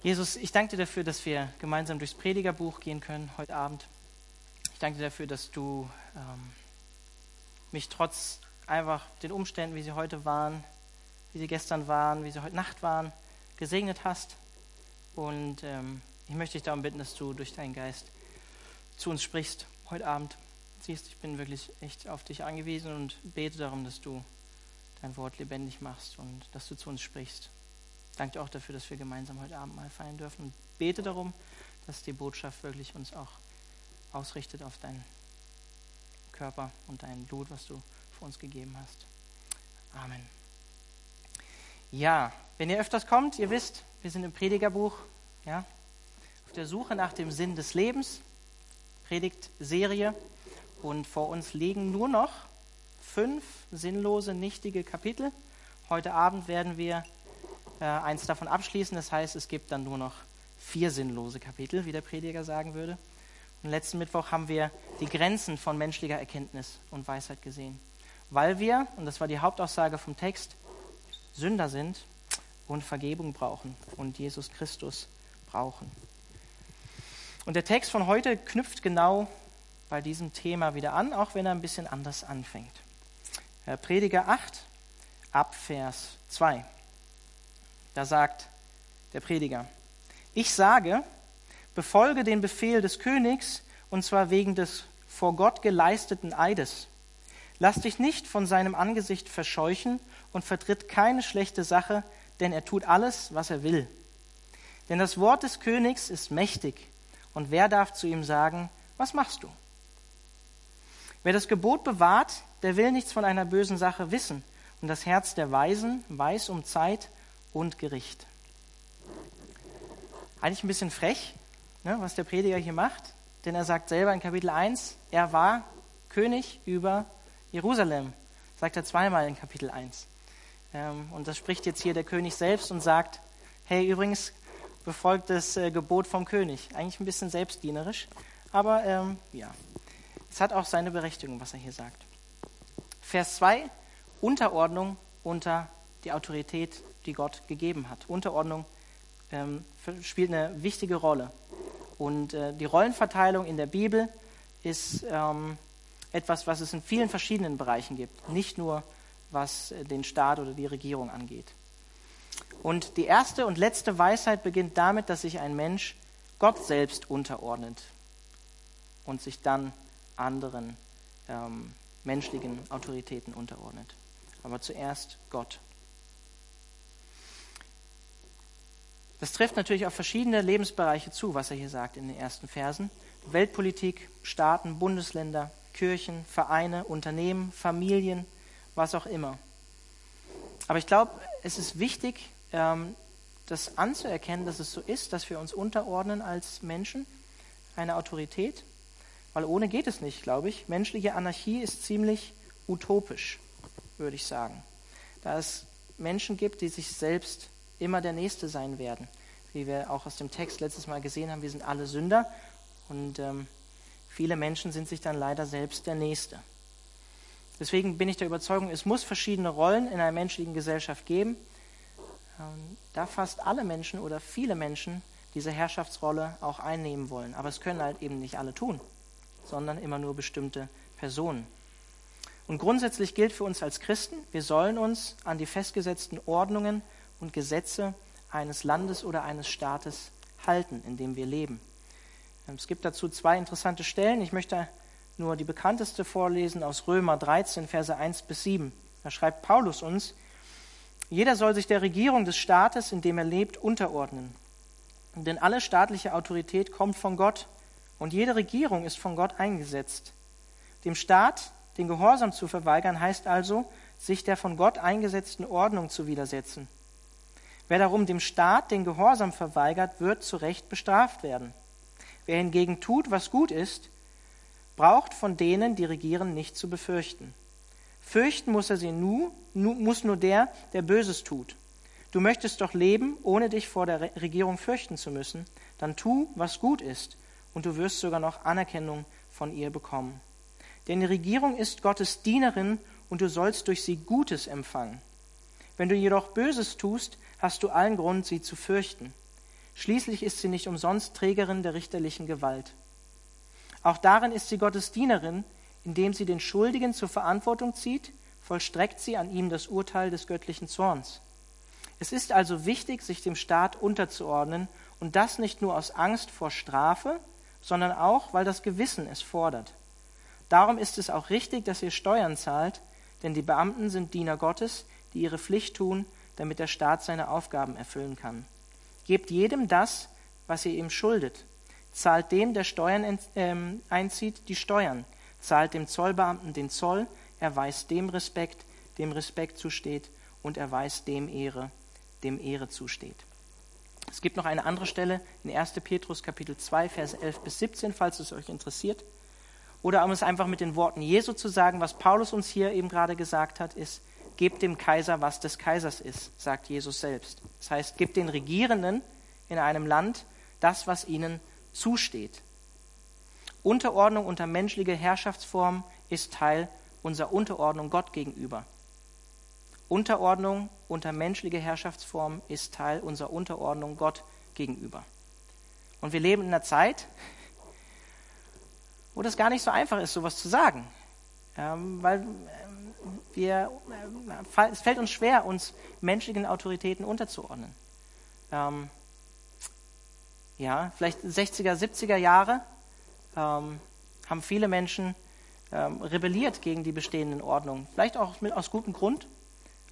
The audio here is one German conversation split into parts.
Jesus, ich danke dir dafür, dass wir gemeinsam durchs Predigerbuch gehen können heute Abend. Ich danke dir dafür, dass du ähm, mich trotz einfach den Umständen, wie sie heute waren, wie sie gestern waren, wie sie heute Nacht waren, gesegnet hast. Und ähm, ich möchte dich darum bitten, dass du durch deinen Geist zu uns sprichst heute Abend. Siehst, ich bin wirklich echt auf dich angewiesen und bete darum, dass du dein Wort lebendig machst und dass du zu uns sprichst. Danke auch dafür, dass wir gemeinsam heute Abend mal feiern dürfen und bete darum, dass die Botschaft wirklich uns auch ausrichtet auf deinen Körper und dein Blut, was du für uns gegeben hast. Amen. Ja, wenn ihr öfters kommt, ihr wisst, wir sind im Predigerbuch, ja, auf der Suche nach dem Sinn des Lebens, Predigtserie, und vor uns liegen nur noch fünf sinnlose, nichtige Kapitel. Heute Abend werden wir äh, eins davon abschließen. Das heißt, es gibt dann nur noch vier sinnlose Kapitel, wie der Prediger sagen würde. Und letzten Mittwoch haben wir die Grenzen von menschlicher Erkenntnis und Weisheit gesehen. Weil wir, und das war die Hauptaussage vom Text, Sünder sind und Vergebung brauchen und Jesus Christus brauchen. Und der Text von heute knüpft genau bei diesem Thema wieder an, auch wenn er ein bisschen anders anfängt. Prediger 8, ab Vers 2. Da sagt der Prediger, ich sage, befolge den Befehl des Königs, und zwar wegen des vor Gott geleisteten Eides. Lass dich nicht von seinem Angesicht verscheuchen und vertritt keine schlechte Sache, denn er tut alles, was er will. Denn das Wort des Königs ist mächtig, und wer darf zu ihm sagen, was machst du? Wer das Gebot bewahrt, der will nichts von einer bösen Sache wissen, und das Herz der Weisen weiß um Zeit und Gericht. Eigentlich ein bisschen frech, ne, was der Prediger hier macht, denn er sagt selber in Kapitel 1, er war König über Jerusalem, sagt er zweimal in Kapitel 1. Ähm, und das spricht jetzt hier der König selbst und sagt, hey, übrigens befolgt das äh, Gebot vom König. Eigentlich ein bisschen selbstdienerisch, aber ähm, ja, es hat auch seine Berechtigung, was er hier sagt. Vers 2, Unterordnung unter die Autorität die Gott gegeben hat. Unterordnung ähm, spielt eine wichtige Rolle. Und äh, die Rollenverteilung in der Bibel ist ähm, etwas, was es in vielen verschiedenen Bereichen gibt, nicht nur was äh, den Staat oder die Regierung angeht. Und die erste und letzte Weisheit beginnt damit, dass sich ein Mensch Gott selbst unterordnet und sich dann anderen ähm, menschlichen Autoritäten unterordnet. Aber zuerst Gott. Das trifft natürlich auf verschiedene Lebensbereiche zu, was er hier sagt in den ersten Versen. Weltpolitik, Staaten, Bundesländer, Kirchen, Vereine, Unternehmen, Familien, was auch immer. Aber ich glaube, es ist wichtig, ähm, das anzuerkennen, dass es so ist, dass wir uns unterordnen als Menschen, eine Autorität, weil ohne geht es nicht, glaube ich. Menschliche Anarchie ist ziemlich utopisch, würde ich sagen. Da es Menschen gibt, die sich selbst immer der Nächste sein werden. Wie wir auch aus dem Text letztes Mal gesehen haben, wir sind alle Sünder und ähm, viele Menschen sind sich dann leider selbst der Nächste. Deswegen bin ich der Überzeugung, es muss verschiedene Rollen in einer menschlichen Gesellschaft geben. Ähm, da fast alle Menschen oder viele Menschen diese Herrschaftsrolle auch einnehmen wollen. Aber es können halt eben nicht alle tun, sondern immer nur bestimmte Personen. Und grundsätzlich gilt für uns als Christen, wir sollen uns an die festgesetzten Ordnungen und Gesetze eines Landes oder eines Staates halten, in dem wir leben. Es gibt dazu zwei interessante Stellen. Ich möchte nur die bekannteste vorlesen aus Römer 13, Verse 1 bis 7. Da schreibt Paulus uns, jeder soll sich der Regierung des Staates, in dem er lebt, unterordnen. Denn alle staatliche Autorität kommt von Gott und jede Regierung ist von Gott eingesetzt. Dem Staat den Gehorsam zu verweigern, heißt also, sich der von Gott eingesetzten Ordnung zu widersetzen. Wer darum dem Staat den Gehorsam verweigert, wird zu Recht bestraft werden. Wer hingegen tut, was gut ist, braucht von denen, die regieren, nicht zu befürchten. Fürchten muss er sie nur, muss nur der, der Böses tut. Du möchtest doch leben, ohne dich vor der Regierung fürchten zu müssen. Dann tu, was gut ist, und du wirst sogar noch Anerkennung von ihr bekommen. Denn die Regierung ist Gottes Dienerin, und du sollst durch sie Gutes empfangen. Wenn du jedoch Böses tust, hast du allen Grund, sie zu fürchten. Schließlich ist sie nicht umsonst Trägerin der richterlichen Gewalt. Auch darin ist sie Gottes Dienerin, indem sie den Schuldigen zur Verantwortung zieht, vollstreckt sie an ihm das Urteil des göttlichen Zorns. Es ist also wichtig, sich dem Staat unterzuordnen und das nicht nur aus Angst vor Strafe, sondern auch, weil das Gewissen es fordert. Darum ist es auch richtig, dass ihr Steuern zahlt, denn die Beamten sind Diener Gottes, die ihre Pflicht tun, damit der Staat seine Aufgaben erfüllen kann. Gebt jedem das, was ihr ihm schuldet. Zahlt dem, der Steuern ähm, einzieht, die Steuern. Zahlt dem Zollbeamten den Zoll. Erweist dem Respekt, dem Respekt zusteht. Und erweist dem Ehre, dem Ehre zusteht. Es gibt noch eine andere Stelle in 1. Petrus Kapitel 2, Verse 11 bis 17, falls es euch interessiert. Oder um es einfach mit den Worten Jesu zu sagen, was Paulus uns hier eben gerade gesagt hat, ist, gebt dem Kaiser, was des Kaisers ist, sagt Jesus selbst. Das heißt, gebt den Regierenden in einem Land das, was ihnen zusteht. Unterordnung unter menschliche Herrschaftsform ist Teil unserer Unterordnung Gott gegenüber. Unterordnung unter menschliche Herrschaftsform ist Teil unserer Unterordnung Gott gegenüber. Und wir leben in einer Zeit, wo das gar nicht so einfach ist, sowas zu sagen. Ähm, weil wir, äh, es fällt uns schwer, uns menschlichen Autoritäten unterzuordnen. Ähm, ja, vielleicht 60er, 70er Jahre ähm, haben viele Menschen ähm, rebelliert gegen die bestehenden Ordnungen. Vielleicht auch mit, aus gutem Grund,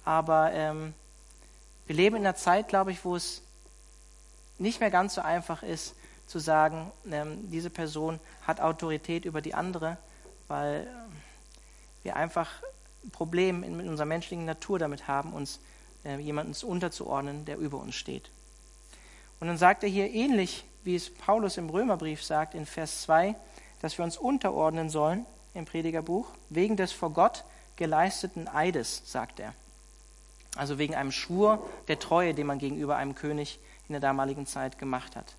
aber ähm, wir leben in einer Zeit, glaube ich, wo es nicht mehr ganz so einfach ist, zu sagen, ähm, diese Person hat Autorität über die andere, weil ähm, wir einfach ein Problem in, unserer menschlichen Natur damit haben, uns äh, jemanden unterzuordnen, der über uns steht. Und dann sagt er hier ähnlich, wie es Paulus im Römerbrief sagt in Vers 2, dass wir uns unterordnen sollen im Predigerbuch, wegen des vor Gott geleisteten Eides, sagt er. Also wegen einem Schwur der Treue, den man gegenüber einem König in der damaligen Zeit gemacht hat.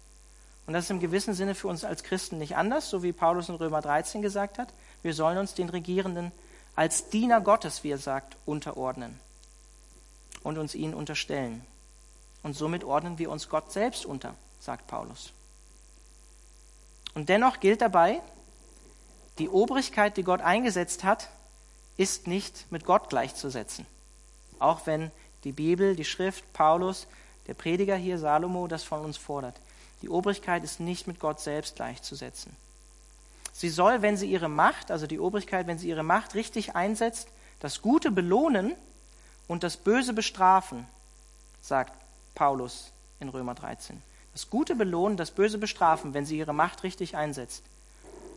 Und das ist im gewissen Sinne für uns als Christen nicht anders, so wie Paulus in Römer 13 gesagt hat. Wir sollen uns den Regierenden als Diener Gottes, wie er sagt, unterordnen und uns ihnen unterstellen. Und somit ordnen wir uns Gott selbst unter, sagt Paulus. Und dennoch gilt dabei, die Obrigkeit, die Gott eingesetzt hat, ist nicht mit Gott gleichzusetzen. Auch wenn die Bibel, die Schrift, Paulus, der Prediger hier, Salomo, das von uns fordert. Die Obrigkeit ist nicht mit Gott selbst gleichzusetzen. Sie soll, wenn sie ihre Macht, also die Obrigkeit, wenn sie ihre Macht richtig einsetzt, das Gute belohnen und das Böse bestrafen, sagt Paulus in Römer 13. Das Gute belohnen, das Böse bestrafen, wenn sie ihre Macht richtig einsetzt.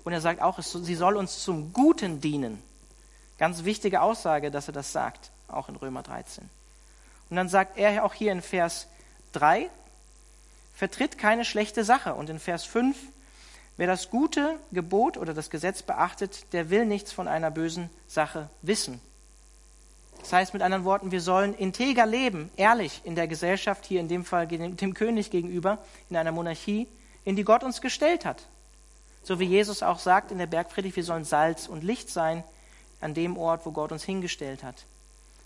Und er sagt auch, sie soll uns zum Guten dienen. Ganz wichtige Aussage, dass er das sagt, auch in Römer 13. Und dann sagt er auch hier in Vers 3, vertritt keine schlechte Sache. Und in Vers 5, wer das gute Gebot oder das Gesetz beachtet, der will nichts von einer bösen Sache wissen. Das heißt mit anderen Worten, wir sollen integer leben, ehrlich in der Gesellschaft, hier in dem Fall dem König gegenüber, in einer Monarchie, in die Gott uns gestellt hat. So wie Jesus auch sagt in der Bergpredigt, wir sollen Salz und Licht sein an dem Ort, wo Gott uns hingestellt hat.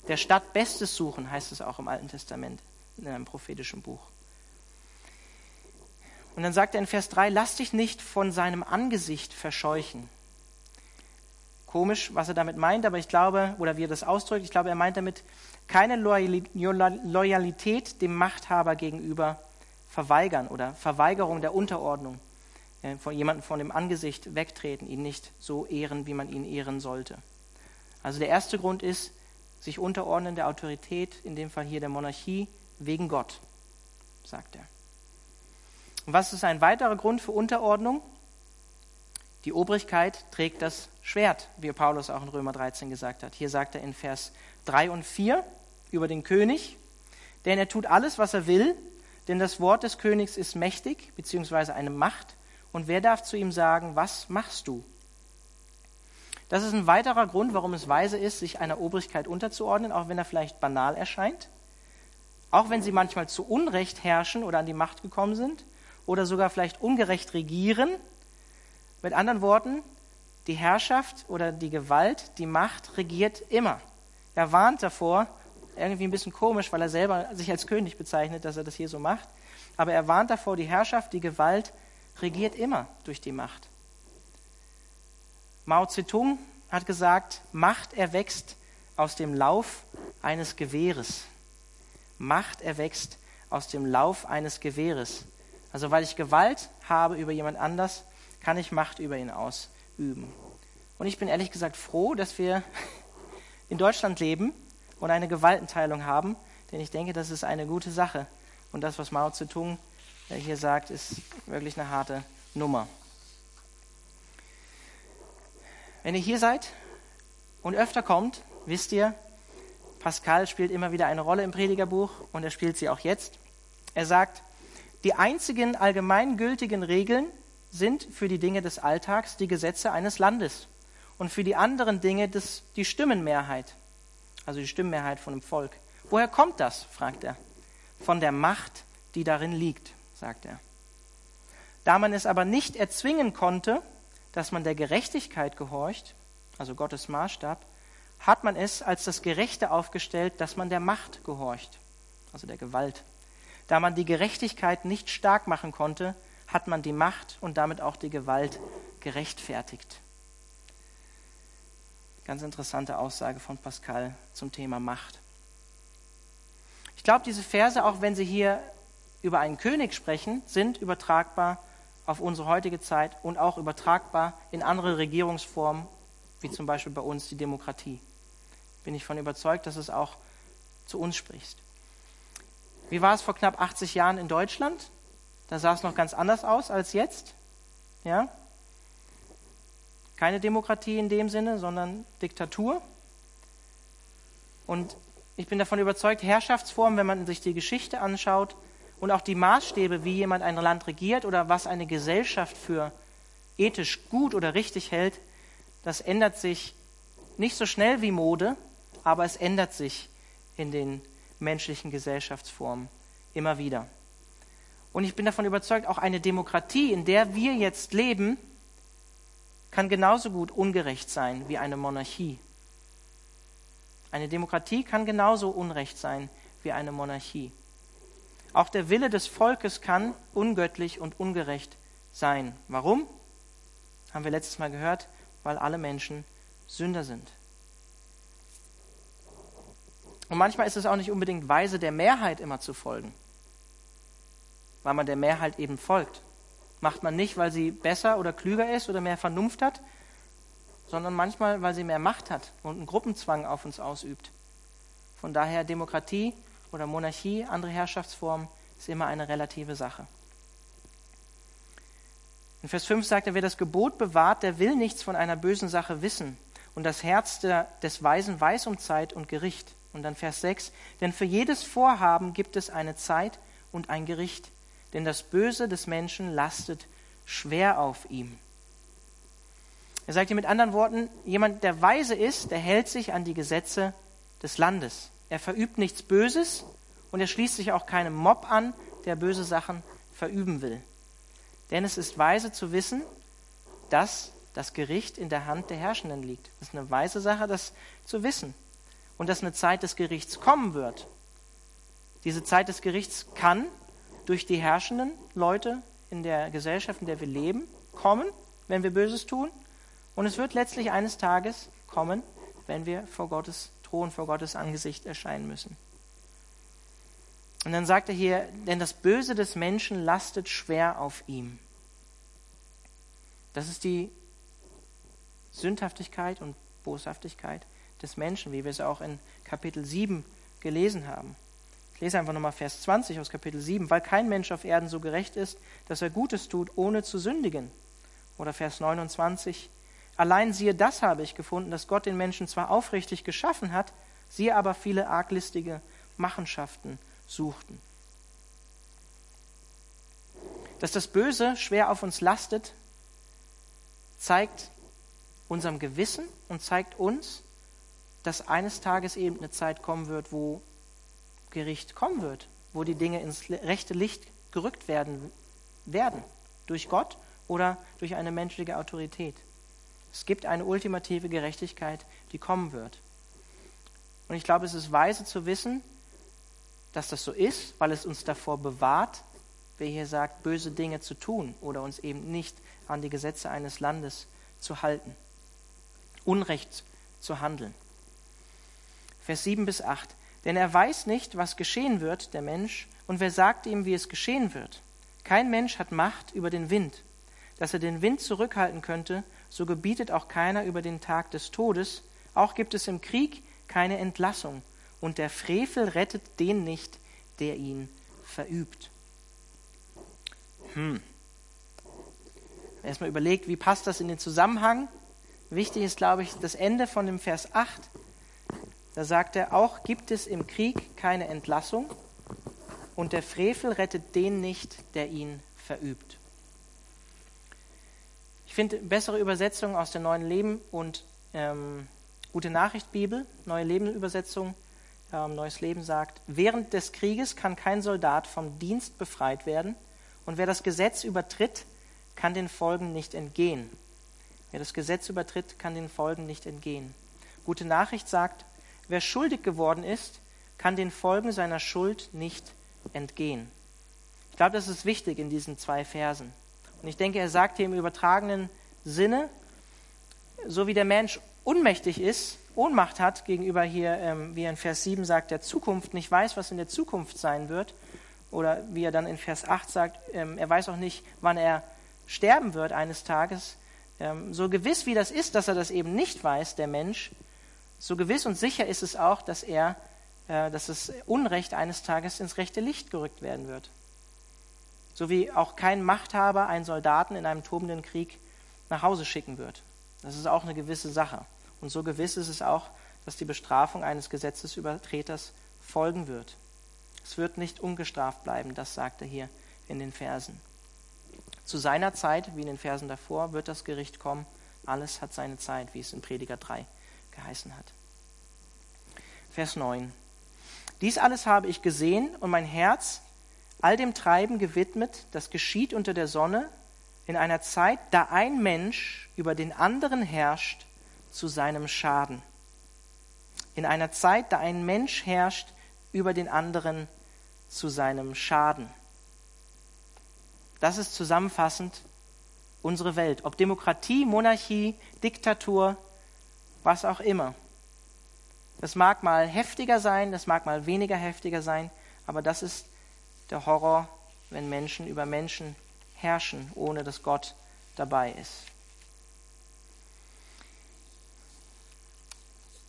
Der Stadt Bestes suchen, heißt es auch im Alten Testament, in einem prophetischen Buch. Und dann sagt er in Vers 3, lass dich nicht von seinem Angesicht verscheuchen. Komisch, was er damit meint, aber ich glaube, oder wie er das ausdrückt, ich glaube, er meint damit keine Loyalität dem Machthaber gegenüber verweigern oder Verweigerung der Unterordnung, äh, von jemandem von dem Angesicht wegtreten, ihn nicht so ehren, wie man ihn ehren sollte. Also der erste Grund ist, sich unterordnen der Autorität, in dem Fall hier der Monarchie, wegen Gott, sagt er. Und was ist ein weiterer Grund für Unterordnung? Die Obrigkeit trägt das Schwert, wie Paulus auch in Römer 13 gesagt hat. Hier sagt er in Vers 3 und 4 über den König, denn er tut alles, was er will, denn das Wort des Königs ist mächtig, beziehungsweise eine Macht, und wer darf zu ihm sagen, was machst du? Das ist ein weiterer Grund, warum es weise ist, sich einer Obrigkeit unterzuordnen, auch wenn er vielleicht banal erscheint, auch wenn sie manchmal zu Unrecht herrschen oder an die Macht gekommen sind oder sogar vielleicht ungerecht regieren. Mit anderen Worten, die Herrschaft oder die Gewalt, die Macht regiert immer. Er warnt davor, irgendwie ein bisschen komisch, weil er selber sich als König bezeichnet, dass er das hier so macht. aber er warnt davor, die Herrschaft, die Gewalt regiert immer durch die Macht. Mao Zedong hat gesagt, Macht erwächst aus dem Lauf eines Gewehres. Macht erwächst aus dem Lauf eines Gewehres. Also weil ich Gewalt habe über jemand anders, kann ich Macht über ihn ausüben. Und ich bin ehrlich gesagt froh, dass wir in Deutschland leben und eine Gewaltenteilung haben, denn ich denke, das ist eine gute Sache. Und das, was Mao Zedong äh, hier sagt, ist wirklich eine harte Nummer. Wenn ihr hier seid und öfter kommt, wisst ihr, Pascal spielt immer wieder eine Rolle im Predigerbuch und er spielt sie auch jetzt. Er sagt, die einzigen allgemeingültigen Regeln sind für die Dinge des Alltags die Gesetze eines Landes und für die anderen Dinge des, die Stimmenmehrheit, also die Stimmenmehrheit von dem Volk. Woher kommt das? fragt er. Von der Macht, die darin liegt, sagt er. Da man es aber nicht erzwingen konnte, dass man der Gerechtigkeit gehorcht, also Gottes Maßstab, hat man es als das Gerechte aufgestellt, dass man der Macht gehorcht, also der Gewalt. Da man die Gerechtigkeit nicht stark machen konnte, hat man die Macht und damit auch die Gewalt gerechtfertigt. Ganz interessante Aussage von Pascal zum Thema Macht. Ich glaube, diese Verse, auch wenn sie hier über einen König sprechen, sind übertragbar auf unsere heutige Zeit und auch übertragbar in andere Regierungsformen, wie zum Beispiel bei uns die Demokratie. Bin ich von überzeugt, dass es auch zu uns spricht. Wie war es vor knapp 80 Jahren in Deutschland? Da sah es noch ganz anders aus als jetzt. Ja? Keine Demokratie in dem Sinne, sondern Diktatur. Und ich bin davon überzeugt, Herrschaftsformen, wenn man sich die Geschichte anschaut und auch die Maßstäbe, wie jemand ein Land regiert oder was eine Gesellschaft für ethisch gut oder richtig hält, das ändert sich nicht so schnell wie Mode, aber es ändert sich in den menschlichen Gesellschaftsformen immer wieder. Und ich bin davon überzeugt, auch eine Demokratie, in der wir jetzt leben, kann genauso gut ungerecht sein wie eine Monarchie. Eine Demokratie kann genauso unrecht sein wie eine Monarchie. Auch der Wille des Volkes kann ungöttlich und ungerecht sein. Warum? Haben wir letztes Mal gehört, weil alle Menschen Sünder sind. Und manchmal ist es auch nicht unbedingt weise, der Mehrheit immer zu folgen, weil man der Mehrheit eben folgt macht man nicht, weil sie besser oder klüger ist oder mehr Vernunft hat, sondern manchmal, weil sie mehr Macht hat und einen Gruppenzwang auf uns ausübt. Von daher Demokratie oder Monarchie, andere Herrschaftsformen, ist immer eine relative Sache. In Vers 5 sagt er, wer das Gebot bewahrt, der will nichts von einer bösen Sache wissen. Und das Herz der, des Weisen weiß um Zeit und Gericht. Und dann Vers 6, denn für jedes Vorhaben gibt es eine Zeit und ein Gericht denn das Böse des Menschen lastet schwer auf ihm. Er sagt hier mit anderen Worten, jemand, der weise ist, der hält sich an die Gesetze des Landes. Er verübt nichts Böses und er schließt sich auch keinem Mob an, der böse Sachen verüben will. Denn es ist weise zu wissen, dass das Gericht in der Hand der Herrschenden liegt. Es ist eine weise Sache, das zu wissen. Und dass eine Zeit des Gerichts kommen wird. Diese Zeit des Gerichts kann durch die herrschenden Leute in der Gesellschaft, in der wir leben, kommen, wenn wir Böses tun. Und es wird letztlich eines Tages kommen, wenn wir vor Gottes Thron, vor Gottes Angesicht erscheinen müssen. Und dann sagt er hier, denn das Böse des Menschen lastet schwer auf ihm. Das ist die Sündhaftigkeit und Boshaftigkeit des Menschen, wie wir es auch in Kapitel 7 gelesen haben. Ich lese einfach nochmal Vers 20 aus Kapitel 7, weil kein Mensch auf Erden so gerecht ist, dass er Gutes tut, ohne zu sündigen. Oder Vers 29, allein siehe, das habe ich gefunden, dass Gott den Menschen zwar aufrichtig geschaffen hat, sie aber viele arglistige Machenschaften suchten. Dass das Böse schwer auf uns lastet, zeigt unserem Gewissen und zeigt uns, dass eines Tages eben eine Zeit kommen wird, wo Gericht kommen wird, wo die Dinge ins rechte Licht gerückt werden werden, durch Gott oder durch eine menschliche Autorität. Es gibt eine ultimative Gerechtigkeit, die kommen wird. Und ich glaube, es ist weise zu wissen, dass das so ist, weil es uns davor bewahrt, wer hier sagt, böse Dinge zu tun oder uns eben nicht an die Gesetze eines Landes zu halten, Unrecht zu handeln. Vers 7 bis 8. Denn er weiß nicht, was geschehen wird, der Mensch, und wer sagt ihm, wie es geschehen wird? Kein Mensch hat Macht über den Wind. Dass er den Wind zurückhalten könnte, so gebietet auch keiner über den Tag des Todes. Auch gibt es im Krieg keine Entlassung. Und der Frevel rettet den nicht, der ihn verübt. Hm. Erstmal überlegt, wie passt das in den Zusammenhang? Wichtig ist, glaube ich, das Ende von dem Vers 8. Da sagt er, auch gibt es im Krieg keine Entlassung und der Frevel rettet den nicht, der ihn verübt. Ich finde bessere Übersetzungen aus der Neuen Leben und ähm, Gute Nachricht Bibel, Neue Leben Übersetzung, ähm, Neues Leben sagt, während des Krieges kann kein Soldat vom Dienst befreit werden und wer das Gesetz übertritt, kann den Folgen nicht entgehen. Wer das Gesetz übertritt, kann den Folgen nicht entgehen. Gute Nachricht sagt, wer schuldig geworden ist, kann den Folgen seiner Schuld nicht entgehen. Ich glaube, das ist wichtig in diesen zwei Versen. Und ich denke, er sagt hier im übertragenen Sinne, so wie der Mensch unmächtig ist, Ohnmacht hat gegenüber hier, ähm, wie er in Vers 7 sagt, der Zukunft, nicht weiß, was in der Zukunft sein wird, oder wie er dann in Vers 8 sagt, ähm, er weiß auch nicht, wann er sterben wird eines Tages, ähm, so gewiss wie das ist, dass er das eben nicht weiß, der Mensch, so gewiss und sicher ist es auch, dass er, äh, dass das Unrecht eines Tages ins rechte Licht gerückt werden wird. So wie auch kein Machthaber einen Soldaten in einem tobenden Krieg nach Hause schicken wird. Das ist auch eine gewisse Sache. Und so gewiss ist es auch, dass die Bestrafung eines Gesetzesübertreters folgen wird. Es wird nicht ungestraft bleiben, das sagt er hier in den Versen. Zu seiner Zeit, wie in den Versen davor, wird das Gericht kommen. Alles hat seine Zeit, wie es in Prediger 3 geheißen hat. Vers 9. Dies alles habe ich gesehen und mein Herz all dem Treiben gewidmet, das geschieht unter der Sonne, in einer Zeit, da ein Mensch über den anderen herrscht zu seinem Schaden. In einer Zeit, da ein Mensch herrscht über den anderen zu seinem Schaden. Das ist zusammenfassend unsere Welt. Ob Demokratie, Monarchie, Diktatur, was auch immer. Das mag mal heftiger sein, das mag mal weniger heftiger sein, aber das ist der Horror, wenn Menschen über Menschen herrschen, ohne dass Gott dabei ist.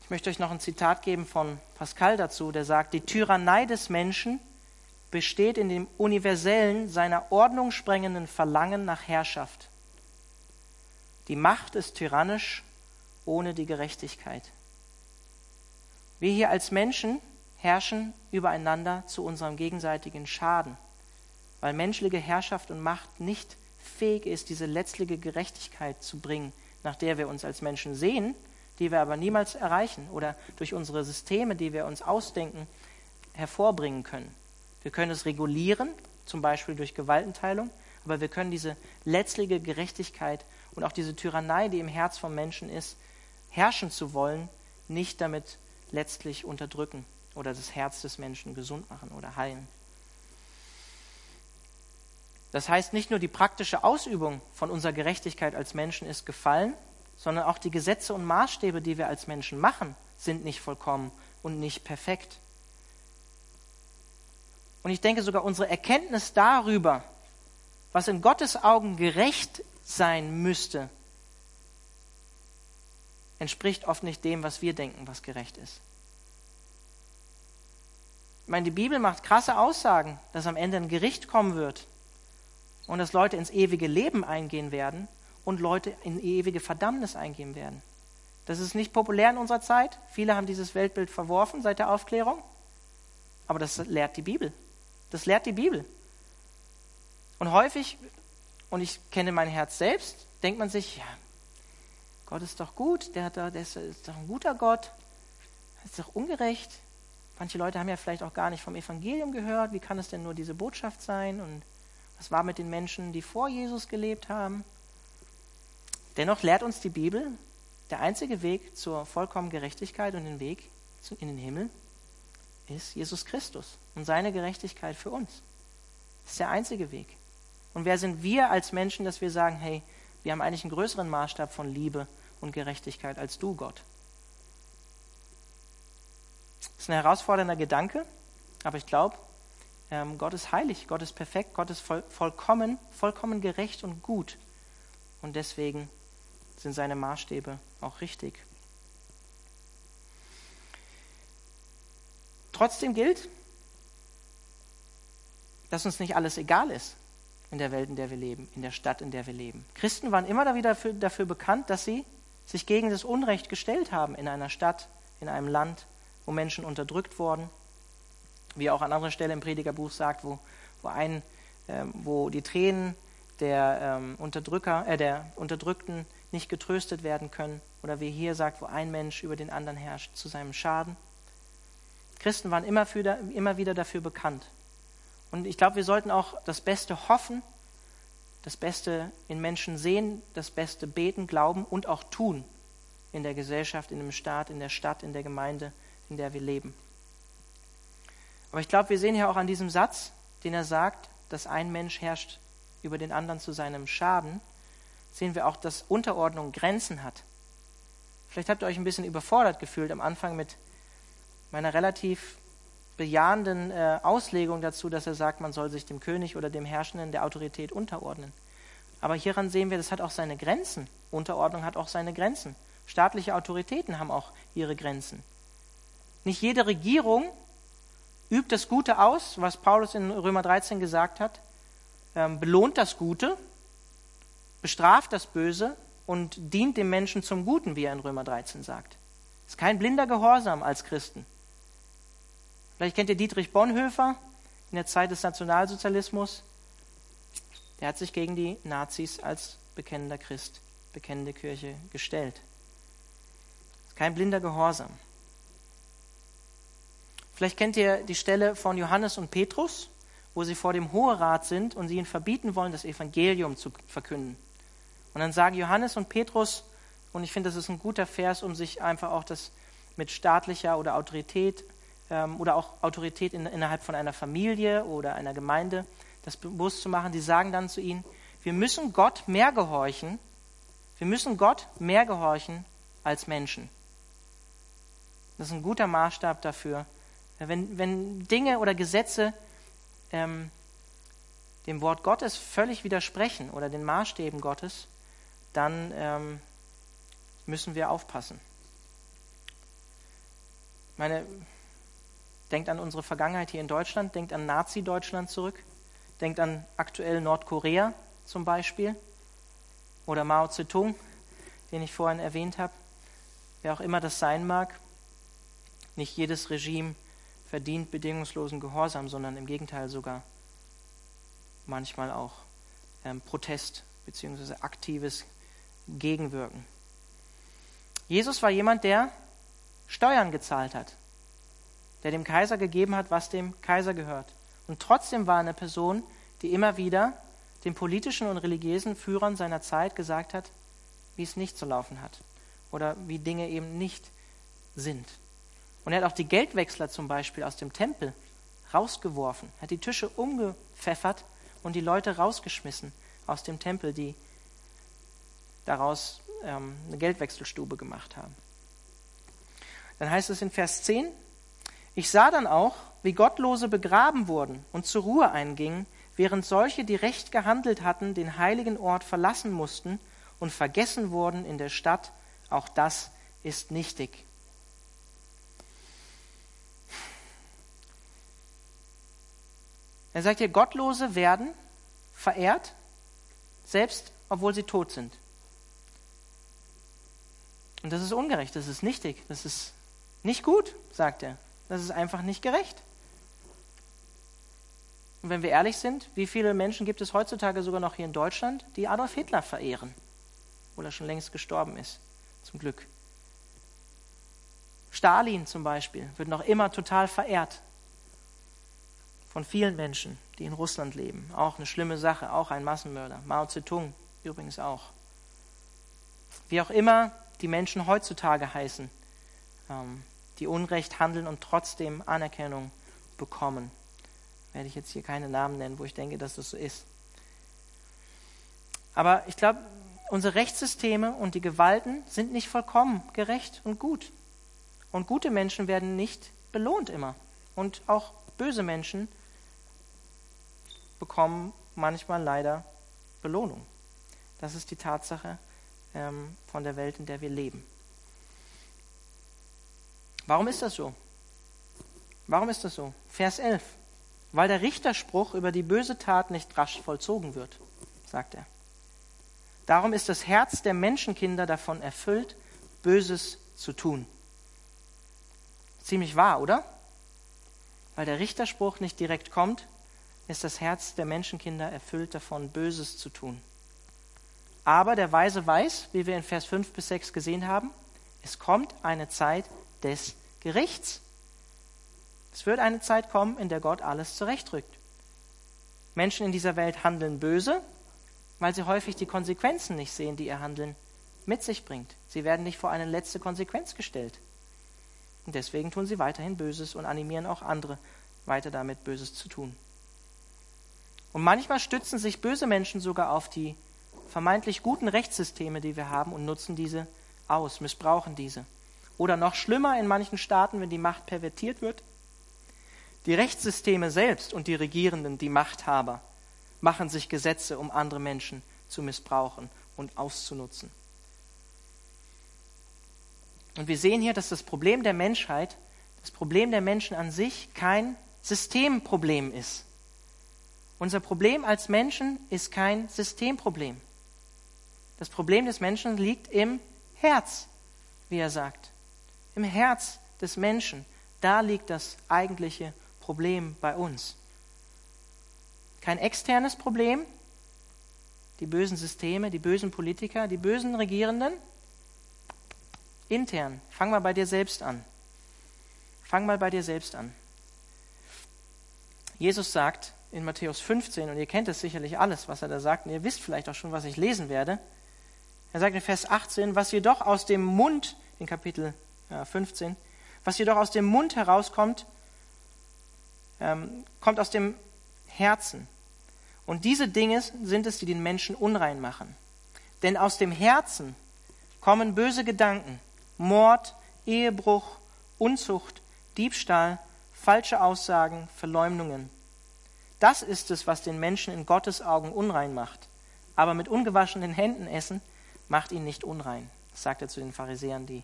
Ich möchte euch noch ein Zitat geben von Pascal dazu, der sagt, die Tyrannei des Menschen besteht in dem universellen, seiner Ordnung sprengenden Verlangen nach Herrschaft. Die Macht ist tyrannisch ohne die Gerechtigkeit. Wir hier als Menschen herrschen übereinander zu unserem gegenseitigen Schaden, weil menschliche Herrschaft und Macht nicht fähig ist, diese letztliche Gerechtigkeit zu bringen, nach der wir uns als Menschen sehen, die wir aber niemals erreichen oder durch unsere Systeme, die wir uns ausdenken, hervorbringen können. Wir können es regulieren, zum Beispiel durch Gewaltenteilung, aber wir können diese letztliche Gerechtigkeit und auch diese Tyrannei, die im Herz vom Menschen ist, herrschen zu wollen, nicht damit letztlich unterdrücken oder das Herz des Menschen gesund machen oder heilen. Das heißt, nicht nur die praktische Ausübung von unserer Gerechtigkeit als Menschen ist gefallen, sondern auch die Gesetze und Maßstäbe, die wir als Menschen machen, sind nicht vollkommen und nicht perfekt. Und ich denke sogar unsere Erkenntnis darüber, was in Gottes Augen gerecht sein müsste, entspricht oft nicht dem, was wir denken, was gerecht ist. Ich meine, die Bibel macht krasse Aussagen, dass am Ende ein Gericht kommen wird und dass Leute ins ewige Leben eingehen werden und Leute in ewige Verdammnis eingehen werden. Das ist nicht populär in unserer Zeit. Viele haben dieses Weltbild verworfen seit der Aufklärung, aber das lehrt die Bibel. Das lehrt die Bibel. Und häufig, und ich kenne mein Herz selbst, denkt man sich, ja, Gott ist doch gut, der, da, der ist, ist doch ein guter Gott, ist doch ungerecht. Manche Leute haben ja vielleicht auch gar nicht vom Evangelium gehört. Wie kann es denn nur diese Botschaft sein? Und was war mit den Menschen, die vor Jesus gelebt haben? Dennoch lehrt uns die Bibel, der einzige Weg zur vollkommenen Gerechtigkeit und den Weg in den Himmel ist Jesus Christus und seine Gerechtigkeit für uns. Das ist der einzige Weg. Und wer sind wir als Menschen, dass wir sagen, hey, wir haben eigentlich einen größeren Maßstab von Liebe und Gerechtigkeit als du, Gott? Das ist ein herausfordernder Gedanke, aber ich glaube, ähm, Gott ist heilig, Gott ist perfekt, Gott ist voll, vollkommen, vollkommen gerecht und gut. Und deswegen sind seine Maßstäbe auch richtig. Trotzdem gilt, dass uns nicht alles egal ist in der Welt, in der wir leben, in der Stadt, in der wir leben. Christen waren immer wieder dafür, dafür bekannt, dass sie sich gegen das Unrecht gestellt haben in einer Stadt, in einem Land, wo Menschen unterdrückt wurden. Wie auch an anderer Stelle im Predigerbuch sagt, wo, wo, ein, äh, wo die Tränen der, ähm, Unterdrücker, äh, der Unterdrückten nicht getröstet werden können. Oder wie hier sagt, wo ein Mensch über den anderen herrscht, zu seinem Schaden. Christen waren immer, für, immer wieder dafür bekannt. Und ich glaube, wir sollten auch das Beste hoffen, das Beste in Menschen sehen, das Beste beten, glauben und auch tun in der Gesellschaft, in dem Staat, in der Stadt, in der Gemeinde, in der wir leben. Aber ich glaube, wir sehen hier auch an diesem Satz, den er sagt, dass ein Mensch herrscht über den anderen zu seinem Schaden, sehen wir auch, dass Unterordnung Grenzen hat. Vielleicht habt ihr euch ein bisschen überfordert gefühlt am Anfang mit meiner relativ bejahenden äh, Auslegung dazu, dass er sagt, man soll sich dem König oder dem Herrschenden der Autorität unterordnen. Aber hieran sehen wir, das hat auch seine Grenzen. Unterordnung hat auch seine Grenzen. Staatliche Autoritäten haben auch ihre Grenzen. Nicht jede Regierung übt das Gute aus, was Paulus in Römer 13 gesagt hat, ähm, belohnt das Gute, bestraft das Böse und dient dem Menschen zum Guten, wie er in Römer 13 sagt. Es ist kein blinder Gehorsam als Christen. Vielleicht kennt ihr Dietrich Bonhoeffer in der Zeit des Nationalsozialismus. Der hat sich gegen die Nazis als bekennender Christ, bekennende Kirche gestellt. Kein blinder Gehorsam. Vielleicht kennt ihr die Stelle von Johannes und Petrus, wo sie vor dem Hoherat sind und sie ihnen verbieten wollen, das Evangelium zu verkünden. Und dann sagen Johannes und Petrus, und ich finde, das ist ein guter Vers, um sich einfach auch das mit staatlicher oder Autorität ähm, oder auch Autorität in, innerhalb von einer Familie oder einer Gemeinde, das bewusst zu machen. Die sagen dann zu ihnen, wir müssen Gott mehr gehorchen, wir müssen Gott mehr gehorchen als Menschen. Das ist ein guter Maßstab dafür, wenn, wenn Dinge oder Gesetze ähm, dem Wort Gottes völlig widersprechen oder den Maßstäben Gottes, dann ähm, müssen wir aufpassen. Meine, denkt an unsere Vergangenheit hier in Deutschland, denkt an Nazi-Deutschland zurück, denkt an aktuell Nordkorea zum Beispiel oder Mao Zedong, den ich vorhin erwähnt habe. Wer auch immer das sein mag, nicht jedes Regime verdient bedingungslosen Gehorsam, sondern im Gegenteil sogar manchmal auch ähm, Protest bzw. aktives Gegenwirken. Jesus war jemand, der Steuern gezahlt hat, der dem Kaiser gegeben hat, was dem Kaiser gehört. Und trotzdem war eine Person, die immer wieder den politischen und religiösen Führern seiner Zeit gesagt hat, wie es nicht zu laufen hat oder wie Dinge eben nicht sind. Und er hat auch die Geldwechsler zum Beispiel aus dem Tempel rausgeworfen, hat die Tische umgepfeffert und die Leute rausgeschmissen aus dem Tempel, die daraus ähm, eine Geldwechselstube gemacht haben. Dann heißt es in Vers 10, ich sah dann auch, wie Gottlose begraben wurden und zur Ruhe eingingen, während solche, die recht gehandelt hatten, den heiligen Ort verlassen mussten und vergessen wurden in der Stadt. Auch das ist nichtig. Er sagt hier, Gottlose werden verehrt, selbst obwohl sie tot sind. Und das ist ungerecht, das ist nichtig, das ist nicht gut, sagt er. Das ist einfach nicht gerecht. Und wenn wir ehrlich sind, wie viele Menschen gibt es heutzutage sogar noch hier in Deutschland, die Adolf Hitler verehren, obwohl er schon längst gestorben ist, zum Glück. Stalin zum Beispiel wird noch immer total verehrt von vielen Menschen, die in Russland leben. Auch eine schlimme Sache, auch ein Massenmörder. Mao Zedong übrigens auch. Wie auch immer die Menschen heutzutage heißen, ähm, die Unrecht handeln und trotzdem Anerkennung bekommen. Werde ich jetzt hier keine Namen nennen, wo ich denke, dass das so ist. Aber ich glaube, unsere Rechtssysteme und die Gewalten sind nicht vollkommen gerecht und gut. Und gute Menschen werden nicht belohnt immer. Und auch böse Menschen bekommen manchmal leider Belohnung. Das ist die Tatsache ähm, von der Welt, in der wir leben. Warum ist das so? Warum ist das so? Vers 11. Weil der Richterspruch über die böse Tat nicht rasch vollzogen wird, sagt er. Darum ist das Herz der Menschenkinder davon erfüllt, Böses zu tun. Ziemlich wahr, oder? Weil der Richterspruch nicht direkt kommt, ist das Herz der Menschenkinder erfüllt davon, Böses zu tun. Aber der Weise weiß, wie wir in Vers 5 bis 6 gesehen haben, es kommt eine Zeit des Gerichts. Es wird eine Zeit kommen, in der Gott alles zurechtrückt. Menschen in dieser Welt handeln böse, weil sie häufig die Konsequenzen nicht sehen, die ihr Handeln mit sich bringt. Sie werden nicht vor eine letzte Konsequenz gestellt. Und deswegen tun sie weiterhin Böses und animieren auch andere, weiter damit Böses zu tun. Und manchmal stützen sich böse Menschen sogar auf die vermeintlich guten Rechtssysteme, die wir haben, und nutzen diese aus, missbrauchen diese. Oder noch schlimmer in manchen Staaten, wenn die Macht pervertiert wird. Die Rechtssysteme selbst und die Regierenden, die Machthaber, machen sich Gesetze, um andere Menschen zu missbrauchen und auszunutzen. Und wir sehen hier, dass das Problem der Menschheit, das Problem der Menschen an sich kein Systemproblem ist. Unser Problem als Menschen ist kein Systemproblem. Das Problem des Menschen liegt im Herz, wie er sagt. Im Herz des Menschen. Da liegt das eigentliche Problem bei uns. Kein externes Problem, die bösen Systeme, die bösen Politiker, die bösen Regierenden, Intern. Fang mal bei dir selbst an. Fang mal bei dir selbst an. Jesus sagt in Matthäus 15, und ihr kennt es sicherlich alles, was er da sagt, und ihr wisst vielleicht auch schon, was ich lesen werde. Er sagt in Vers 18, was jedoch aus dem Mund, in Kapitel 15, was jedoch aus dem Mund herauskommt, ähm, kommt aus dem Herzen. Und diese Dinge sind es, die den Menschen unrein machen. Denn aus dem Herzen kommen böse Gedanken, Mord, Ehebruch, Unzucht, Diebstahl, falsche Aussagen, Verleumdungen. Das ist es, was den Menschen in Gottes Augen unrein macht. Aber mit ungewaschenen Händen essen macht ihn nicht unrein. Sagt er zu den Pharisäern, die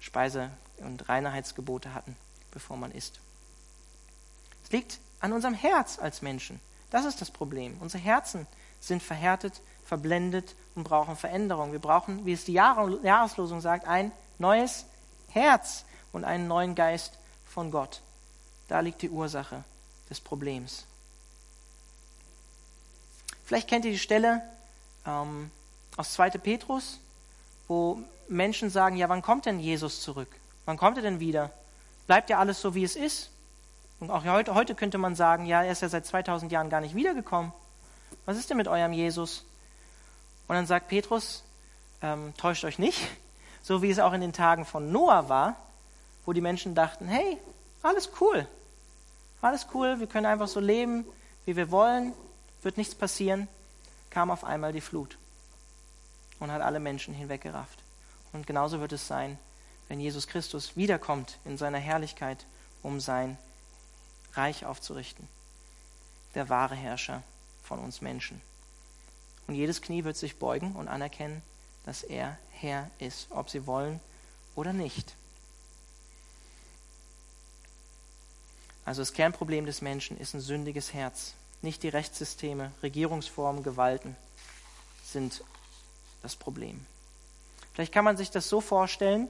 Speise- und Reinheitsgebote hatten, bevor man isst. Es liegt an unserem Herz als Menschen. Das ist das Problem. Unsere Herzen sind verhärtet, verblendet und brauchen Veränderung. Wir brauchen, wie es die Jahreslosung sagt, ein neues Herz und einen neuen Geist von Gott. Da liegt die Ursache des Problems. Vielleicht kennt ihr die Stelle ähm, aus 2. Petrus, wo Menschen sagen, ja, wann kommt denn Jesus zurück? Wann kommt er denn wieder? Bleibt ja alles so, wie es ist? Und auch heute, heute könnte man sagen, ja, er ist ja seit 2000 Jahren gar nicht wiedergekommen. Was ist denn mit eurem Jesus? Und dann sagt Petrus, ähm, täuscht euch nicht, so wie es auch in den Tagen von Noah war, wo die Menschen dachten, hey, alles cool, alles cool, wir können einfach so leben, wie wir wollen, wird nichts passieren, kam auf einmal die Flut und hat alle Menschen hinweggerafft. Und genauso wird es sein, wenn Jesus Christus wiederkommt in seiner Herrlichkeit, um sein Reich aufzurichten. Der wahre Herrscher von uns Menschen. Und jedes Knie wird sich beugen und anerkennen, dass er Herr ist, ob sie wollen oder nicht. Also das Kernproblem des Menschen ist ein sündiges Herz. Nicht die Rechtssysteme, Regierungsformen, Gewalten sind das Problem. Vielleicht kann man sich das so vorstellen,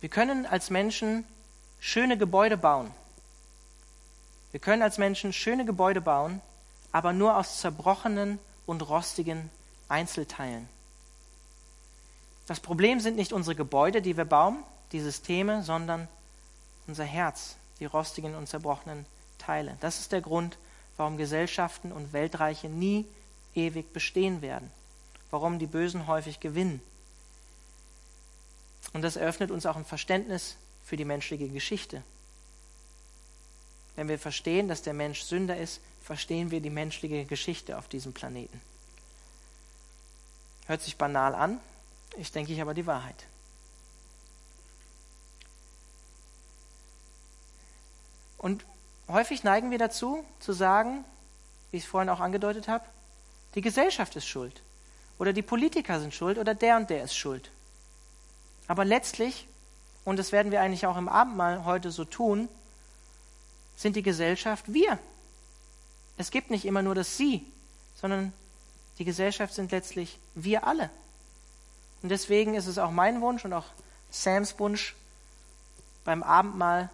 wir können als Menschen schöne Gebäude bauen. Wir können als Menschen schöne Gebäude bauen, aber nur aus zerbrochenen und rostigen Einzelteilen. Das Problem sind nicht unsere Gebäude, die wir bauen, die Systeme, sondern unser Herz, die rostigen und zerbrochenen Teile. Das ist der Grund, warum Gesellschaften und Weltreiche nie ewig bestehen werden, warum die Bösen häufig gewinnen. Und das eröffnet uns auch ein Verständnis für die menschliche Geschichte. wenn wir verstehen, dass der Mensch Sünder ist, verstehen wir die menschliche Geschichte auf diesem Planeten. Hört sich banal an, ich denke ich aber die Wahrheit. Und häufig neigen wir dazu, zu sagen, wie ich es vorhin auch angedeutet habe, die Gesellschaft ist schuld. Oder die Politiker sind schuld oder der und der ist schuld. Aber letztlich, und das werden wir eigentlich auch im Abendmahl heute so tun, sind die Gesellschaft wir. Es gibt nicht immer nur das Sie, sondern die Gesellschaft sind letztlich wir alle. Und deswegen ist es auch mein Wunsch und auch Sams Wunsch, beim Abendmahl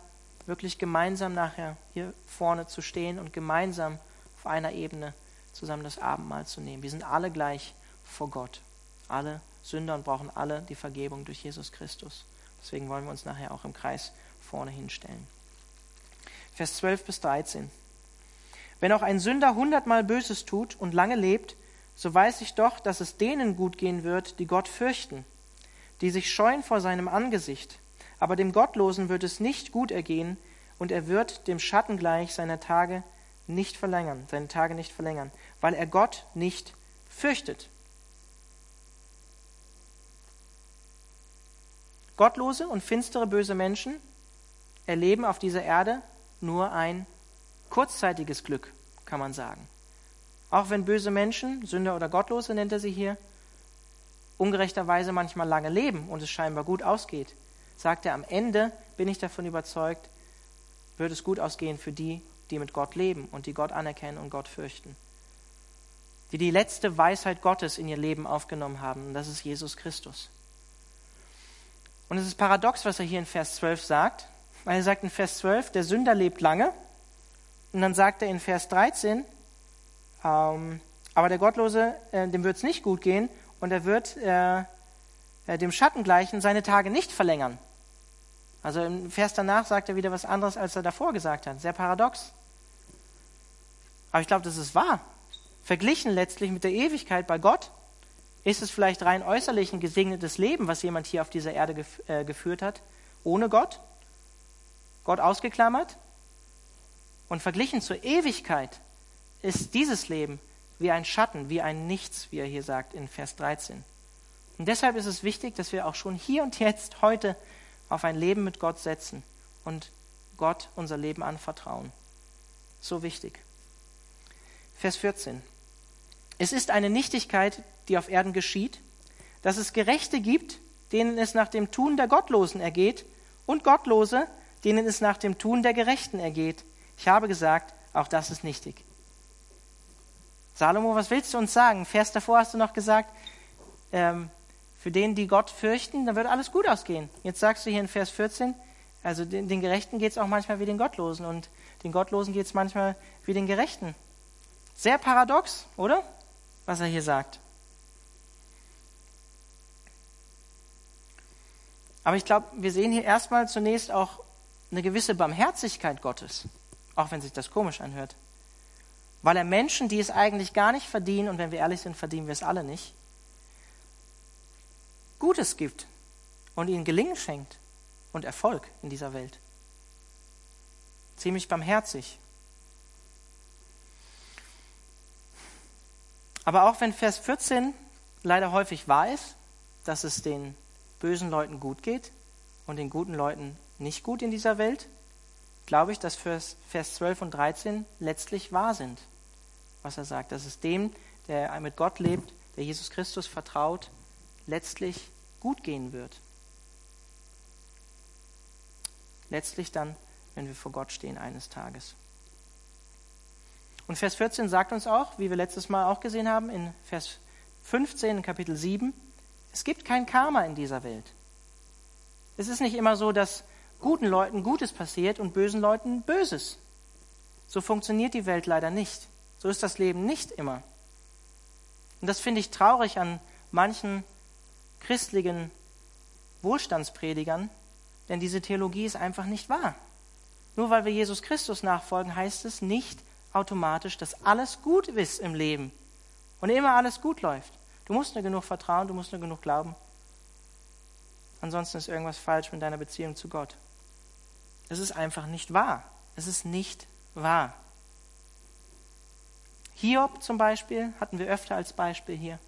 wirklich gemeinsam nachher hier vorne zu stehen und gemeinsam auf einer Ebene zusammen das Abendmahl zu nehmen. Wir sind alle gleich vor Gott. Alle Sünder und brauchen alle die Vergebung durch Jesus Christus. Deswegen wollen wir uns nachher auch im Kreis vorne hinstellen. Vers 12 bis 13. Wenn auch ein Sünder hundertmal Böses tut und lange lebt, so weiß ich doch, dass es denen gut gehen wird, die Gott fürchten, die sich scheuen vor seinem Angesicht. Aber dem Gottlosen wird es nicht gut ergehen, und er wird dem Schatten gleich seiner Tage nicht verlängern, seine Tage nicht verlängern, weil er Gott nicht fürchtet. Gottlose und finstere böse Menschen erleben auf dieser Erde nur ein kurzzeitiges Glück, kann man sagen. Auch wenn böse Menschen, Sünder oder Gottlose nennt er sie hier, ungerechterweise manchmal lange leben und es scheinbar gut ausgeht, sagt er, am Ende bin ich davon überzeugt, wird es gut ausgehen für die, die mit Gott leben und die Gott anerkennen und Gott fürchten. Die die letzte Weisheit Gottes in ihr Leben aufgenommen haben, und das ist Jesus Christus. Und es ist paradox, was er hier in Vers 12 sagt, weil er sagt in Vers 12, der Sünder lebt lange, und dann sagt er in Vers 13, ähm, aber der Gottlose, äh, dem wird es nicht gut gehen und er wird äh, äh, dem Schattengleichen seine Tage nicht verlängern. Also im Vers danach sagt er wieder was anderes, als er davor gesagt hat. Sehr paradox. Aber ich glaube, das ist wahr. Verglichen letztlich mit der Ewigkeit bei Gott ist es vielleicht rein äußerlich ein gesegnetes Leben, was jemand hier auf dieser Erde gef äh, geführt hat, ohne Gott, Gott ausgeklammert. Und verglichen zur Ewigkeit ist dieses Leben wie ein Schatten, wie ein Nichts, wie er hier sagt in Vers 13. Und deshalb ist es wichtig, dass wir auch schon hier und jetzt heute auf ein Leben mit Gott setzen und Gott unser Leben anvertrauen. So wichtig. Vers 14. Es ist eine Nichtigkeit, die auf Erden geschieht, dass es Gerechte gibt, denen es nach dem Tun der Gottlosen ergeht, und Gottlose, denen es nach dem Tun der Gerechten ergeht. Ich habe gesagt, auch das ist nichtig. Salomo, was willst du uns sagen? Vers davor hast du noch gesagt, ähm, für den, die Gott fürchten, dann wird alles gut ausgehen. Jetzt sagst du hier in Vers 14, also den, den Gerechten geht es auch manchmal wie den Gottlosen und den Gottlosen geht es manchmal wie den Gerechten. Sehr paradox, oder? Was er hier sagt. Aber ich glaube, wir sehen hier erstmal zunächst auch eine gewisse Barmherzigkeit Gottes, auch wenn sich das komisch anhört weil er Menschen, die es eigentlich gar nicht verdienen, und wenn wir ehrlich sind, verdienen wir es alle nicht, Gutes gibt und ihnen Gelingen schenkt und Erfolg in dieser Welt. Ziemlich barmherzig. Aber auch wenn Vers 14 leider häufig wahr ist, dass es den bösen Leuten gut geht und den guten Leuten nicht gut in dieser Welt, glaube ich, dass Vers 12 und 13 letztlich wahr sind was er sagt, dass es dem, der mit Gott lebt, der Jesus Christus vertraut, letztlich gut gehen wird. Letztlich dann, wenn wir vor Gott stehen eines Tages. Und Vers 14 sagt uns auch, wie wir letztes Mal auch gesehen haben, in Vers 15 in Kapitel 7, es gibt kein Karma in dieser Welt. Es ist nicht immer so, dass guten Leuten Gutes passiert und bösen Leuten Böses. So funktioniert die Welt leider nicht. So ist das Leben nicht immer. Und das finde ich traurig an manchen christlichen Wohlstandspredigern, denn diese Theologie ist einfach nicht wahr. Nur weil wir Jesus Christus nachfolgen, heißt es nicht automatisch, dass alles gut ist im Leben und immer alles gut läuft. Du musst nur genug vertrauen, du musst nur genug glauben. Ansonsten ist irgendwas falsch mit deiner Beziehung zu Gott. Es ist einfach nicht wahr. Es ist nicht war. Hiob zum Beispiel hatten wir öfter als Beispiel hier.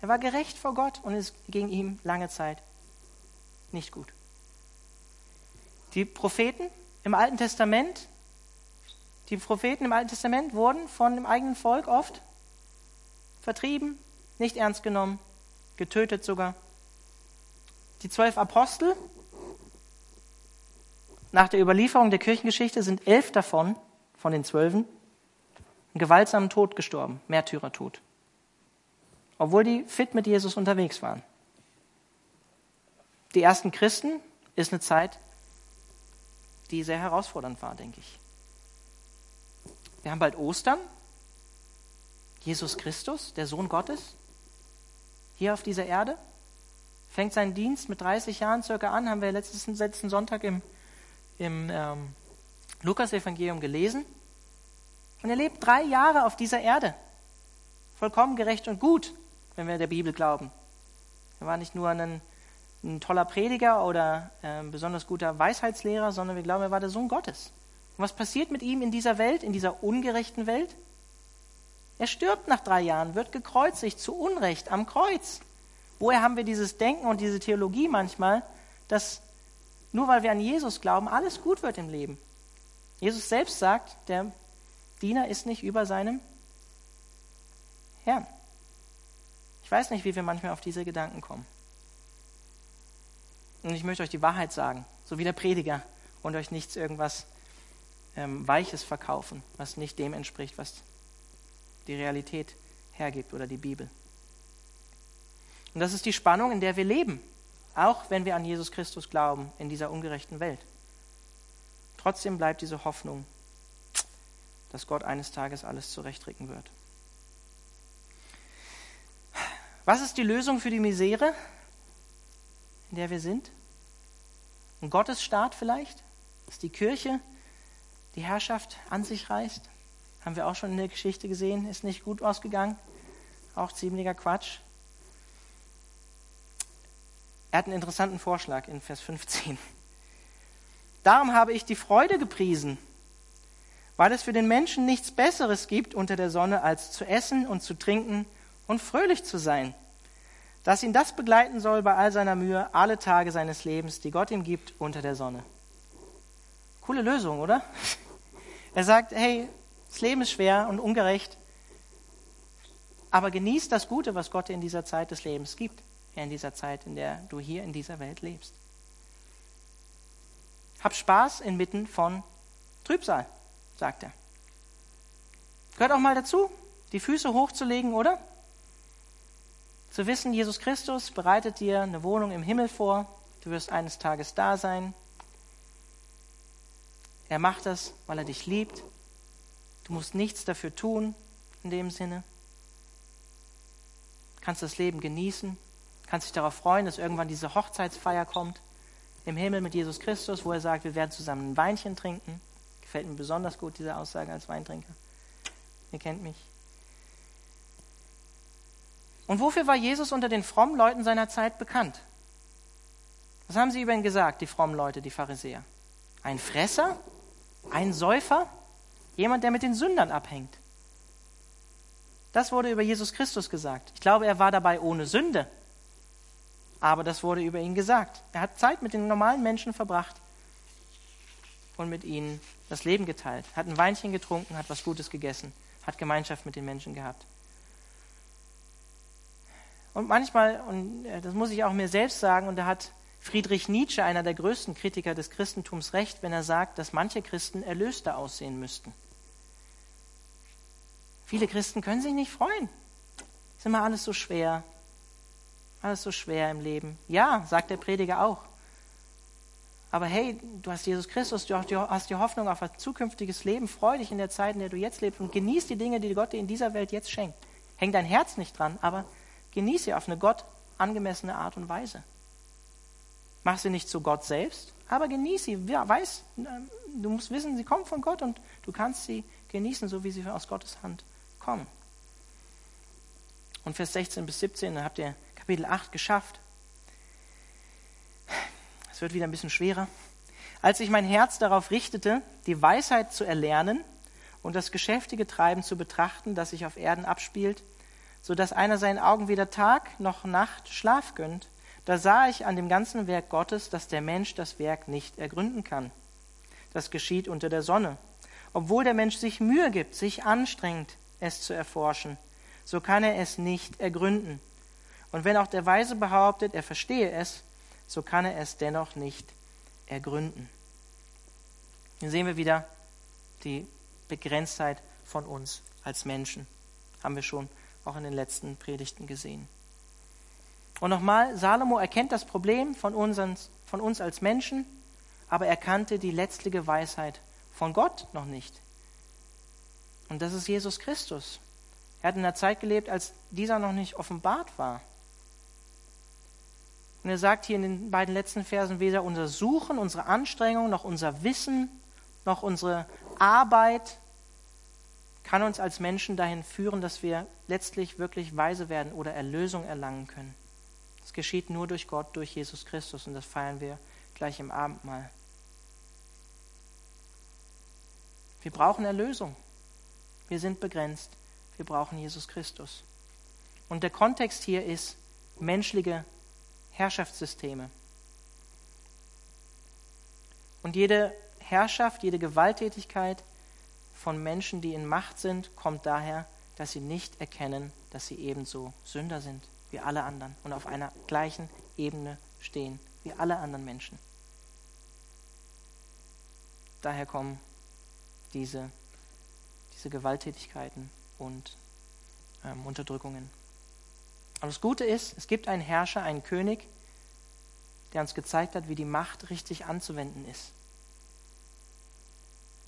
Er war gerecht vor Gott und es ging ihm lange Zeit nicht gut. Die Propheten im Alten Testament, die Propheten im Alten Testament wurden von dem eigenen Volk oft vertrieben, nicht ernst genommen, getötet sogar. Die zwölf Apostel, nach der Überlieferung der Kirchengeschichte sind elf davon, von den zwölfen, einen gewaltsamen Tod gestorben, Märtyrertod. Obwohl die fit mit Jesus unterwegs waren. Die ersten Christen ist eine Zeit, die sehr herausfordernd war, denke ich. Wir haben bald Ostern. Jesus Christus, der Sohn Gottes, hier auf dieser Erde, fängt seinen Dienst mit 30 Jahren circa an, haben wir letzten, letzten Sonntag im, im ähm, Lukas-Evangelium gelesen. Und er lebt drei Jahre auf dieser Erde. Vollkommen gerecht und gut, wenn wir der Bibel glauben. Er war nicht nur ein, ein toller Prediger oder äh, besonders guter Weisheitslehrer, sondern wir glauben, er war der Sohn Gottes. Und was passiert mit ihm in dieser Welt, in dieser ungerechten Welt? Er stirbt nach drei Jahren, wird gekreuzigt zu Unrecht am Kreuz. Woher haben wir dieses Denken und diese Theologie manchmal, dass nur weil wir an Jesus glauben, alles gut wird im Leben? Jesus selbst sagt, der Diener ist nicht über seinem Herrn. Ich weiß nicht, wie wir manchmal auf diese Gedanken kommen. Und ich möchte euch die Wahrheit sagen, so wie der Prediger, und euch nichts irgendwas ähm, Weiches verkaufen, was nicht dem entspricht, was die Realität hergibt oder die Bibel. Und das ist die Spannung, in der wir leben, auch wenn wir an Jesus Christus glauben, in dieser ungerechten Welt. Trotzdem bleibt diese Hoffnung dass Gott eines Tages alles zurechtrücken wird. Was ist die Lösung für die Misere, in der wir sind? Ein Gottesstaat vielleicht? Dass die Kirche die Herrschaft an sich reißt? Haben wir auch schon in der Geschichte gesehen, ist nicht gut ausgegangen. Auch ziemlicher Quatsch. Er hat einen interessanten Vorschlag in Vers 15. Darum habe ich die Freude gepriesen, weil es für den Menschen nichts Besseres gibt unter der Sonne, als zu essen und zu trinken und fröhlich zu sein. Dass ihn das begleiten soll bei all seiner Mühe, alle Tage seines Lebens, die Gott ihm gibt unter der Sonne. Coole Lösung, oder? Er sagt, hey, das Leben ist schwer und ungerecht, aber genieß das Gute, was Gott dir in dieser Zeit des Lebens gibt, in dieser Zeit, in der du hier in dieser Welt lebst. Hab Spaß inmitten von Trübsal sagt er. Gehört auch mal dazu, die Füße hochzulegen, oder? Zu wissen, Jesus Christus bereitet dir eine Wohnung im Himmel vor, du wirst eines Tages da sein. Er macht das, weil er dich liebt. Du musst nichts dafür tun, in dem Sinne. Du kannst das Leben genießen, kannst dich darauf freuen, dass irgendwann diese Hochzeitsfeier kommt im Himmel mit Jesus Christus, wo er sagt, wir werden zusammen ein Weinchen trinken. Gefällt mir besonders gut, diese Aussage als Weintrinker. Ihr kennt mich. Und wofür war Jesus unter den frommen Leuten seiner Zeit bekannt? Was haben sie über ihn gesagt, die frommen Leute, die Pharisäer? Ein Fresser? Ein Säufer? Jemand, der mit den Sündern abhängt? Das wurde über Jesus Christus gesagt. Ich glaube, er war dabei ohne Sünde. Aber das wurde über ihn gesagt. Er hat Zeit mit den normalen Menschen verbracht und mit ihnen das Leben geteilt, hat ein Weinchen getrunken, hat was Gutes gegessen, hat Gemeinschaft mit den Menschen gehabt. Und manchmal, und äh, das muss ich auch mir selbst sagen, und da hat Friedrich Nietzsche, einer der größten Kritiker des Christentums, recht, wenn er sagt, dass manche Christen erlöster aussehen müssten. Viele Christen können sich nicht freuen. Ist immer alles so schwer. Alles so schwer im Leben. Ja, sagt der Prediger auch. Aber hey, du hast Jesus Christus, du hast die Hoffnung auf ein zukünftiges Leben. Freu dich in der Zeit, in der du jetzt lebst und genieß die Dinge, die Gott dir in dieser Welt jetzt schenkt. Häng dein Herz nicht dran, aber genieß sie auf eine Gott angemessene Art und Weise. Mach sie nicht zu Gott selbst, aber genieß sie. Weiß, du musst wissen, sie kommen von Gott und du kannst sie genießen, so wie sie aus Gottes Hand kommen. Und Vers 16 bis 17, dann habt ihr Kapitel 8 geschafft. Es wird wieder ein bisschen schwerer. Als ich mein Herz darauf richtete, die Weisheit zu erlernen und das geschäftige Treiben zu betrachten, das sich auf Erden abspielt, so dass einer seinen Augen weder Tag noch Nacht Schlaf gönnt, da sah ich an dem ganzen Werk Gottes, dass der Mensch das Werk nicht ergründen kann. Das geschieht unter der Sonne. Obwohl der Mensch sich Mühe gibt, sich anstrengt, es zu erforschen, so kann er es nicht ergründen. Und wenn auch der Weise behauptet, er verstehe es, so kann er es dennoch nicht ergründen. Hier sehen wir wieder die Begrenztheit von uns als Menschen. Haben wir schon auch in den letzten Predigten gesehen. Und nochmal, Salomo erkennt das Problem von, unseren, von uns als Menschen, aber er kannte die letztliche Weisheit von Gott noch nicht. Und das ist Jesus Christus. Er hat in einer Zeit gelebt, als dieser noch nicht offenbart war. Und er sagt hier in den beiden letzten Versen, weder unser Suchen, unsere Anstrengung, noch unser Wissen, noch unsere Arbeit kann uns als Menschen dahin führen, dass wir letztlich wirklich weise werden oder Erlösung erlangen können. Das geschieht nur durch Gott, durch Jesus Christus und das feiern wir gleich im Abendmahl. Wir brauchen Erlösung. Wir sind begrenzt. Wir brauchen Jesus Christus. Und der Kontext hier ist menschliche Herrschaftssysteme. Und jede Herrschaft, jede Gewalttätigkeit von Menschen, die in Macht sind, kommt daher, dass sie nicht erkennen, dass sie ebenso Sünder sind wie alle anderen und auf einer gleichen Ebene stehen wie alle anderen Menschen. Daher kommen diese, diese Gewalttätigkeiten und ähm, Unterdrückungen. Aber das Gute ist, es gibt einen Herrscher, einen König, der uns gezeigt hat, wie die Macht richtig anzuwenden ist.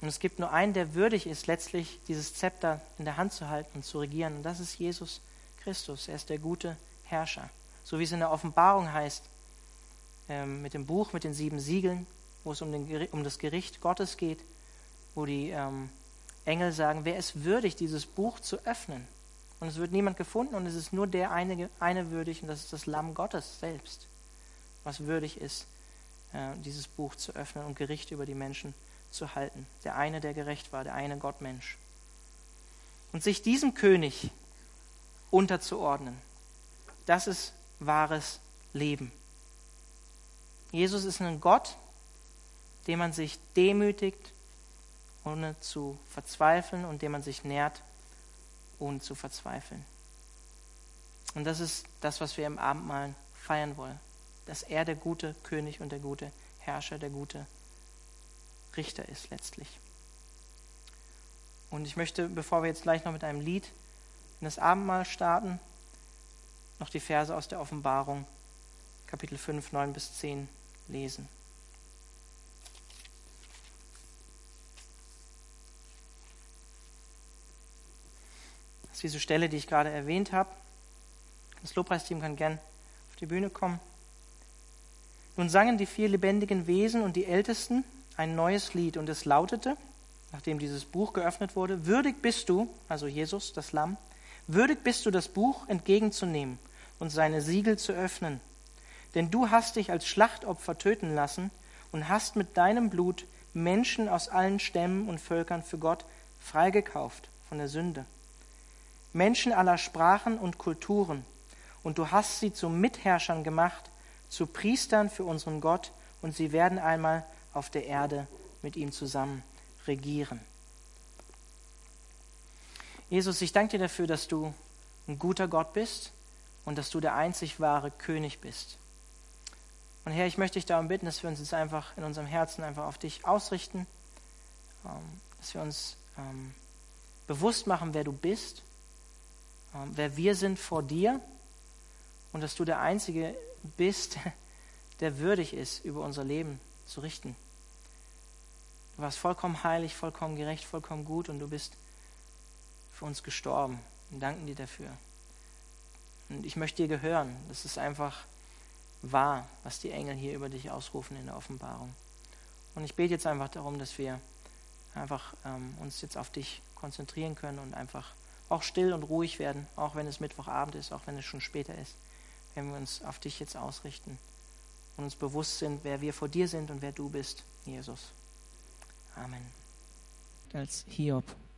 Und es gibt nur einen, der würdig ist, letztlich dieses Zepter in der Hand zu halten und zu regieren. Und das ist Jesus Christus. Er ist der gute Herrscher. So wie es in der Offenbarung heißt, ähm, mit dem Buch mit den sieben Siegeln, wo es um, den, um das Gericht Gottes geht, wo die ähm, Engel sagen, wer ist würdig, dieses Buch zu öffnen? Und es wird niemand gefunden und es ist nur der eine, eine würdig und das ist das Lamm Gottes selbst, was würdig ist, äh, dieses Buch zu öffnen und Gericht über die Menschen zu halten. Der eine, der gerecht war, der eine Gottmensch. Und sich diesem König unterzuordnen, das ist wahres Leben. Jesus ist ein Gott, dem man sich demütigt, ohne zu verzweifeln und dem man sich nährt, ohne zu verzweifeln. Und das ist das, was wir im Abendmahl feiern wollen. Dass er der gute König und der gute Herrscher, der gute Richter ist letztlich. Und ich möchte, bevor wir jetzt gleich noch mit einem Lied in das Abendmahl starten, noch die Verse aus der Offenbarung, Kapitel 5, 9 bis 10 lesen. ist diese Stelle, die ich gerade erwähnt habe. Das Lobpreisteam kann gern auf die Bühne kommen. Nun sangen die vier lebendigen Wesen und die Ältesten ein neues Lied und es lautete, nachdem dieses Buch geöffnet wurde, würdig bist du, also Jesus, das Lamm, würdig bist du, das Buch entgegenzunehmen und seine Siegel zu öffnen. Denn du hast dich als Schlachtopfer töten lassen und hast mit deinem Blut Menschen aus allen Stämmen und Völkern für Gott freigekauft von der Sünde. Menschen aller Sprachen und Kulturen, und du hast sie zu Mitherrschern gemacht, zu Priestern für unseren Gott, und sie werden einmal auf der Erde mit ihm zusammen regieren. Jesus, ich danke dir dafür, dass du ein guter Gott bist und dass du der einzig wahre König bist. Und Herr, ich möchte dich darum bitten, dass wir uns jetzt einfach in unserem Herzen einfach auf dich ausrichten, ähm, dass wir uns ähm, bewusst machen, wer du bist ähm, wer wir sind vor dir und dass du der Einzige bist, der würdig ist, über unser Leben zu richten. Du warst vollkommen heilig, vollkommen gerecht, vollkommen gut und du bist für uns gestorben. Wir danken dir dafür. Und ich möchte dir gehören. Das ist einfach wahr, was die Engel hier über dich ausrufen in der Offenbarung. Und ich bete jetzt einfach darum, dass wir einfach ähm, uns jetzt auf dich konzentrieren können und einfach auch still und ruhig werden, auch wenn es Mittwochabend ist, auch wenn es schon später ist, wenn wir uns auf dich jetzt ausrichten und uns bewusst sind, wer wir vor dir sind und wer du bist. Jesus. Amen. als Hiob